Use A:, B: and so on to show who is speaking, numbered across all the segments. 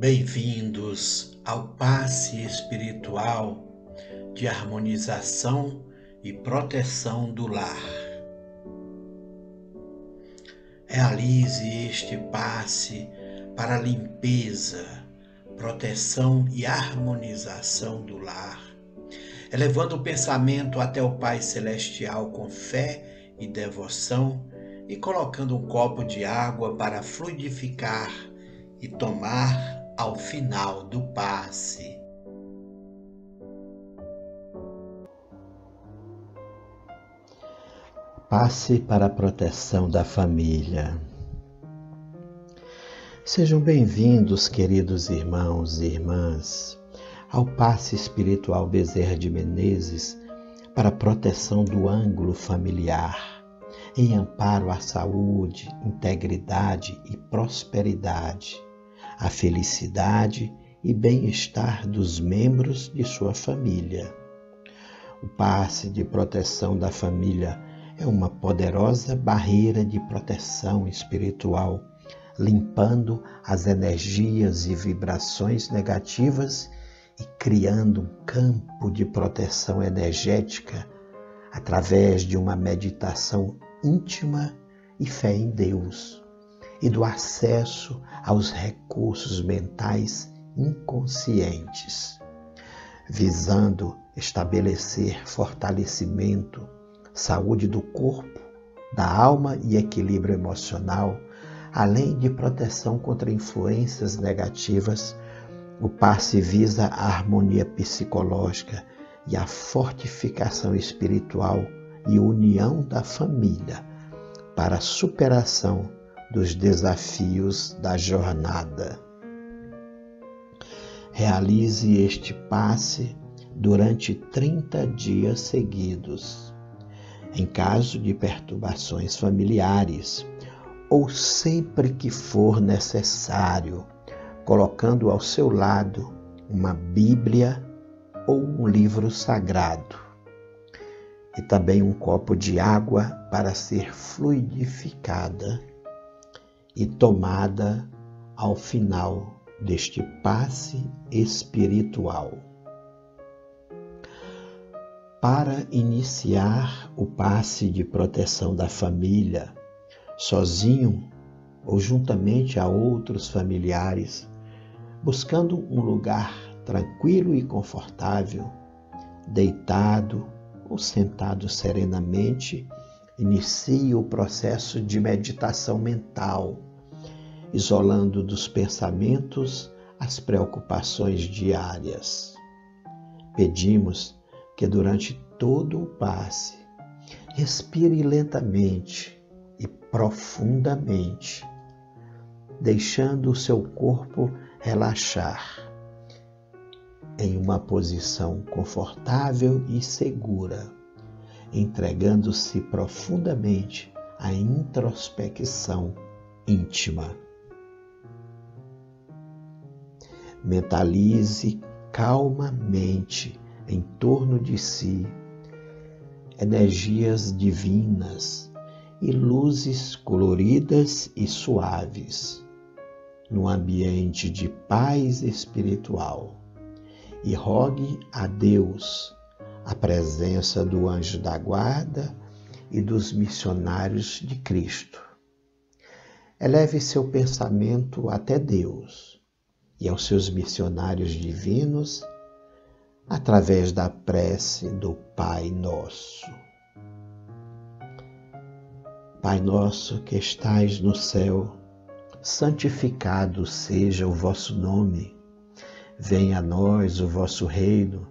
A: Bem-vindos ao passe espiritual de harmonização e proteção do lar. Realize este passe para limpeza, proteção e harmonização do lar, elevando o pensamento até o Pai Celestial com fé e devoção e colocando um copo de água para fluidificar e tomar ao final do passe. Passe para a proteção da família. Sejam bem-vindos, queridos irmãos e irmãs, ao passe espiritual Bezerra de Menezes para a proteção do ângulo familiar, em amparo à saúde, integridade e prosperidade a felicidade e bem-estar dos membros de sua família. O passe de proteção da família é uma poderosa barreira de proteção espiritual, limpando as energias e vibrações negativas e criando um campo de proteção energética através de uma meditação íntima e fé em Deus e do acesso aos recursos mentais inconscientes, visando estabelecer fortalecimento, saúde do corpo, da alma e equilíbrio emocional, além de proteção contra influências negativas. O passe visa a harmonia psicológica e a fortificação espiritual e união da família para a superação dos desafios da jornada. Realize este passe durante 30 dias seguidos. Em caso de perturbações familiares, ou sempre que for necessário, colocando ao seu lado uma Bíblia ou um livro sagrado, e também um copo de água para ser fluidificada e tomada ao final deste passe espiritual. Para iniciar o passe de proteção da família, sozinho ou juntamente a outros familiares, buscando um lugar tranquilo e confortável, deitado ou sentado serenamente, inicie o processo de meditação mental, isolando dos pensamentos as preocupações diárias. Pedimos que durante todo o passe, respire lentamente e profundamente, deixando o seu corpo relaxar em uma posição confortável e segura entregando-se profundamente à introspecção íntima. Mentalize calmamente em torno de si energias divinas e luzes coloridas e suaves, no ambiente de paz espiritual, e rogue a Deus a presença do anjo da guarda e dos missionários de Cristo. Eleve seu pensamento até Deus e aos seus missionários divinos através da prece do Pai Nosso. Pai nosso que estais no céu, santificado seja o vosso nome. Venha a nós o vosso reino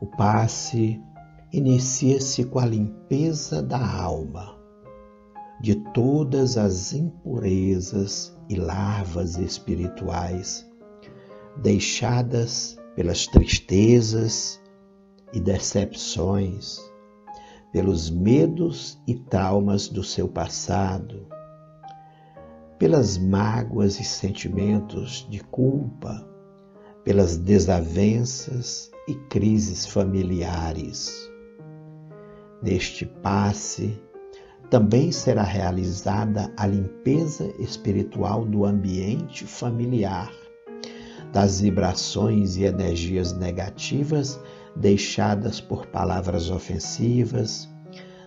A: O passe inicia-se com a limpeza da alma de todas as impurezas e larvas espirituais deixadas pelas tristezas e decepções, pelos medos e traumas do seu passado, pelas mágoas e sentimentos de culpa, pelas desavenças e crises familiares. Neste passe, também será realizada a limpeza espiritual do ambiente familiar, das vibrações e energias negativas deixadas por palavras ofensivas,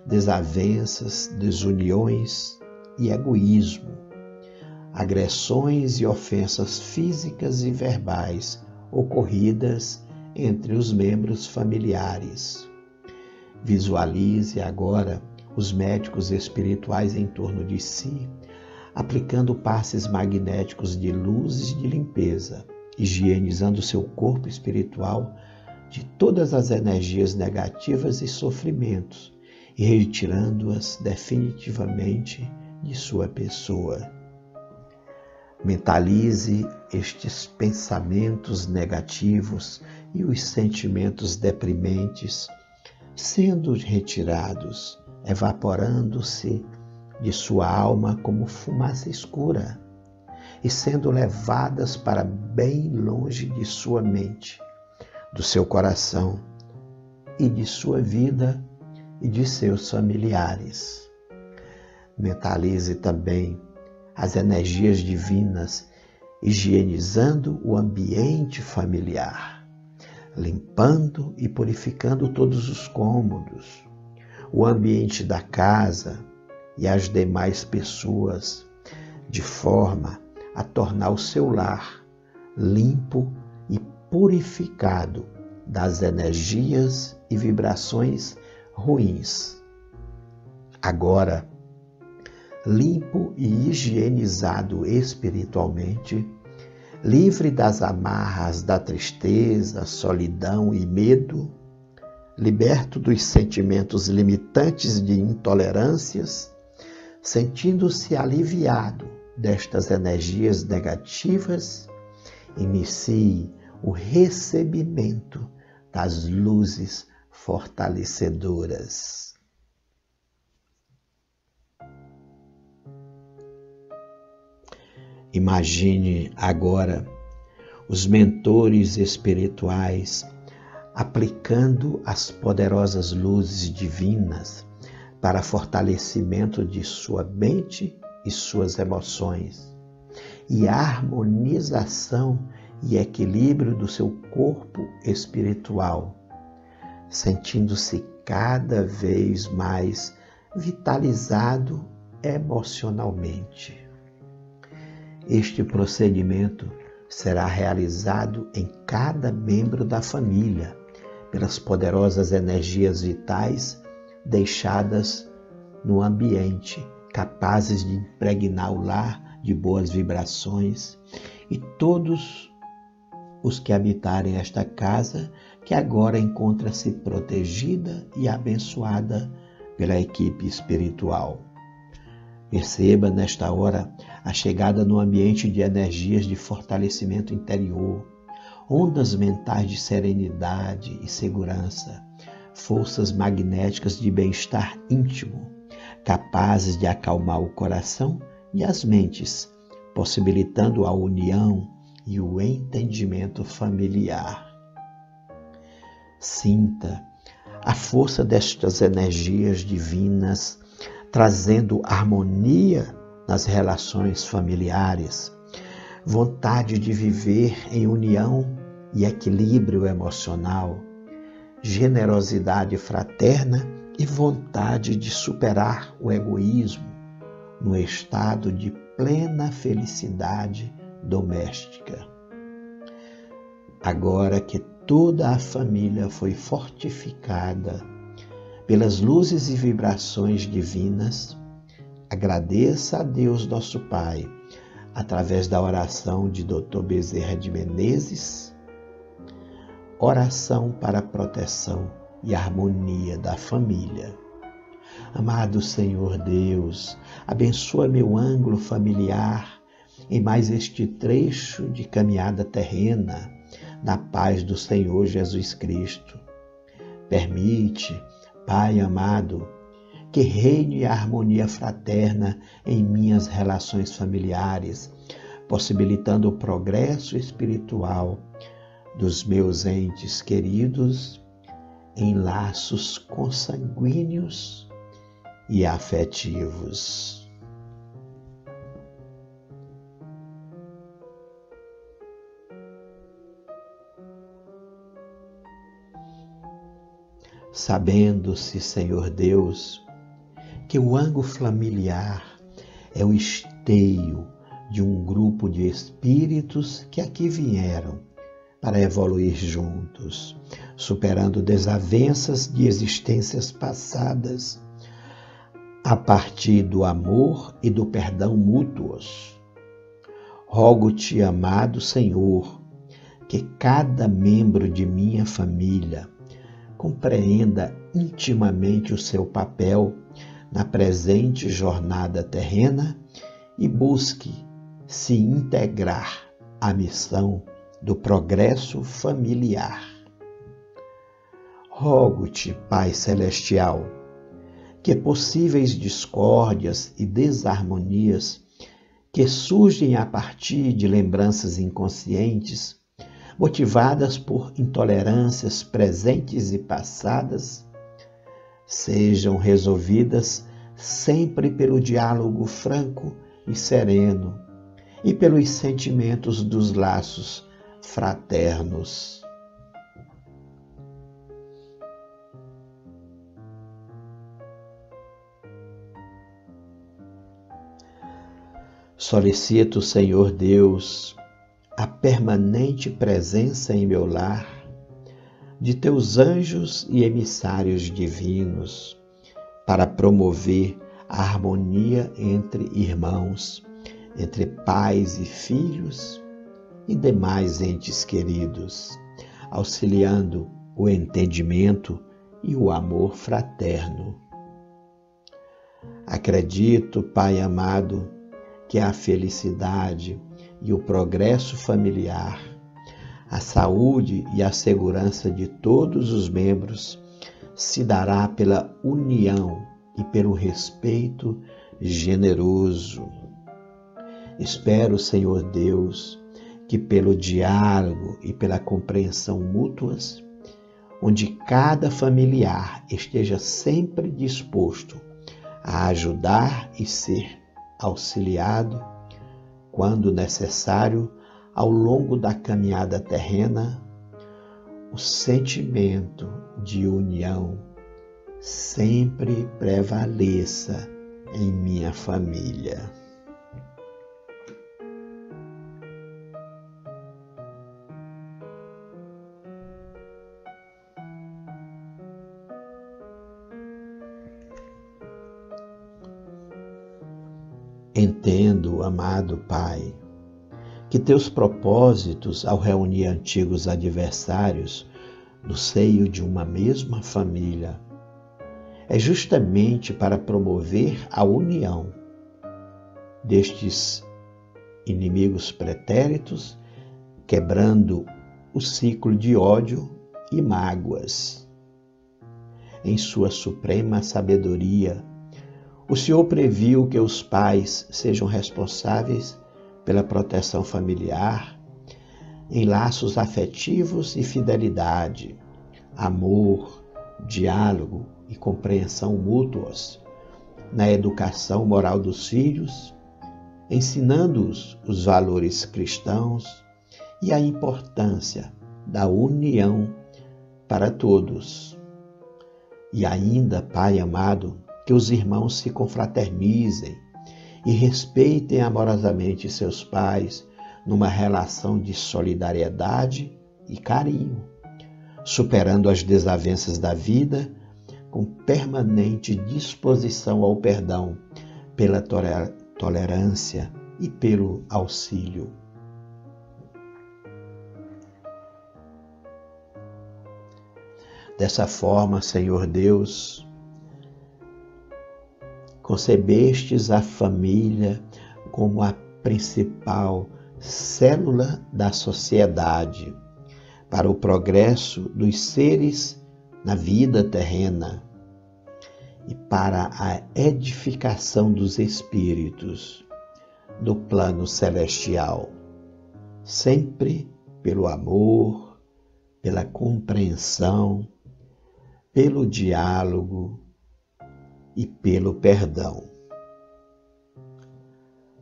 A: desavenças, desuniões e egoísmo, agressões e ofensas físicas e verbais ocorridas entre os membros familiares. Visualize agora os médicos espirituais em torno de si, aplicando passes magnéticos de luz e de limpeza, higienizando seu corpo espiritual de todas as energias negativas e sofrimentos e retirando-as definitivamente de sua pessoa. Mentalize estes pensamentos negativos e os sentimentos deprimentes sendo retirados, evaporando-se de sua alma como fumaça escura e sendo levadas para bem longe de sua mente, do seu coração e de sua vida e de seus familiares. Mentalize também as energias divinas, higienizando o ambiente familiar, limpando e purificando todos os cômodos, o ambiente da casa e as demais pessoas, de forma a tornar o seu lar limpo e purificado das energias e vibrações ruins. Agora, limpo e higienizado espiritualmente, livre das amarras da tristeza, solidão e medo, liberto dos sentimentos limitantes de intolerâncias, sentindo-se aliviado destas energias negativas, inicie o recebimento das luzes fortalecedoras. Imagine agora os mentores espirituais aplicando as poderosas luzes divinas para fortalecimento de sua mente e suas emoções, e a harmonização e equilíbrio do seu corpo espiritual, sentindo-se cada vez mais vitalizado emocionalmente. Este procedimento será realizado em cada membro da família pelas poderosas energias vitais deixadas no ambiente, capazes de impregnar o lar de boas vibrações e todos os que habitarem esta casa, que agora encontra-se protegida e abençoada pela equipe espiritual. Perceba nesta hora a chegada no ambiente de energias de fortalecimento interior, ondas mentais de serenidade e segurança, forças magnéticas de bem-estar íntimo, capazes de acalmar o coração e as mentes, possibilitando a união e o entendimento familiar. Sinta a força destas energias divinas trazendo harmonia nas relações familiares, vontade de viver em união e equilíbrio emocional, generosidade fraterna e vontade de superar o egoísmo no estado de plena felicidade doméstica. Agora que toda a família foi fortificada pelas luzes e vibrações divinas, agradeça a Deus nosso Pai através da oração de Dr. Bezerra de Menezes, oração para a proteção e harmonia da família. Amado Senhor Deus, abençoa meu ângulo familiar em mais este trecho de caminhada terrena, na paz do Senhor Jesus Cristo. Permite, Pai amado, que reine a harmonia fraterna em minhas relações familiares, possibilitando o progresso espiritual dos meus entes queridos em laços consanguíneos e afetivos. Sabendo-se, Senhor Deus, que o ângulo familiar é o esteio de um grupo de espíritos que aqui vieram para evoluir juntos, superando desavenças de existências passadas a partir do amor e do perdão mútuos. Rogo-te, amado Senhor, que cada membro de minha família compreenda intimamente o seu papel na presente jornada terrena e busque se integrar à missão do progresso familiar. Rogo-te, Pai Celestial, que possíveis discórdias e desarmonias que surgem a partir de lembranças inconscientes, motivadas por intolerâncias presentes e passadas, sejam resolvidas sempre pelo diálogo franco e sereno e pelos sentimentos dos laços fraternos. Solicito, Senhor Deus, a permanente presença em meu lar de teus anjos e emissários divinos para promover a harmonia entre irmãos, entre pais e filhos e demais entes queridos, auxiliando o entendimento e o amor fraterno. Acredito, Pai amado, que a felicidade e o progresso familiar, a saúde e a segurança de todos os membros se dará pela união e pelo respeito generoso. Espero, Senhor Deus, que pelo diálogo e pela compreensão mútuas, onde cada familiar esteja sempre disposto a ajudar e ser auxiliado, quando necessário, ao longo da caminhada terrena, o sentimento de união sempre prevaleça em minha família. Entendo, amado Pai, que teus propósitos ao reunir antigos adversários no seio de uma mesma família é justamente para promover a união destes inimigos pretéritos, quebrando o ciclo de ódio e mágoas. Em sua suprema sabedoria, o Senhor previu que os pais sejam responsáveis pela proteção familiar, em laços afetivos e fidelidade, amor, diálogo e compreensão mútuos, na educação moral dos filhos, ensinando-os os valores cristãos e a importância da união para todos. E ainda, Pai amado, que os irmãos se confraternizem e respeitem amorosamente seus pais numa relação de solidariedade e carinho, superando as desavenças da vida com permanente disposição ao perdão, pela tolerância e pelo auxílio. Dessa forma, Senhor Deus, concebestes a família como a principal célula da sociedade para o progresso dos seres na vida terrena e para a edificação dos espíritos no plano celestial, sempre pelo amor, pela compreensão, pelo diálogo e pelo perdão.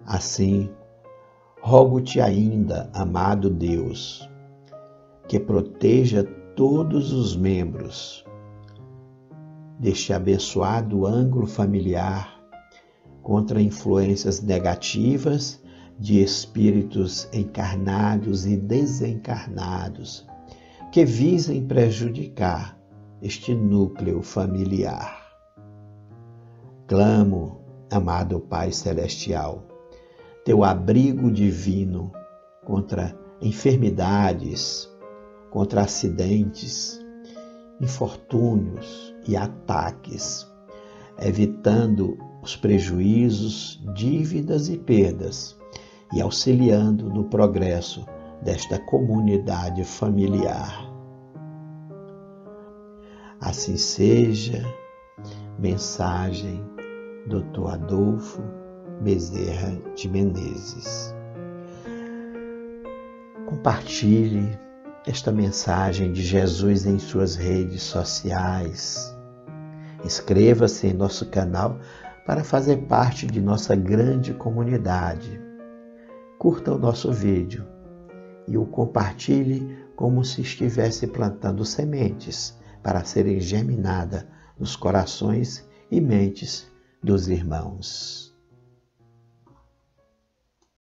A: Assim, rogo-te ainda, amado Deus, que proteja todos os membros deste abençoado ângulo familiar contra influências negativas de espíritos encarnados e desencarnados que visem prejudicar este núcleo familiar. Clamo, amado Pai Celestial, teu abrigo divino contra enfermidades, contra acidentes, infortúnios e ataques, evitando os prejuízos, dívidas e perdas e auxiliando no progresso desta comunidade familiar. Assim seja, mensagem Dr. Adolfo Bezerra de Menezes. Compartilhe esta mensagem de Jesus em suas redes sociais. Inscreva-se em nosso canal para fazer parte de nossa grande comunidade. Curta o nosso vídeo e o compartilhe como se estivesse plantando sementes para serem germinadas nos corações e mentes dos irmãos.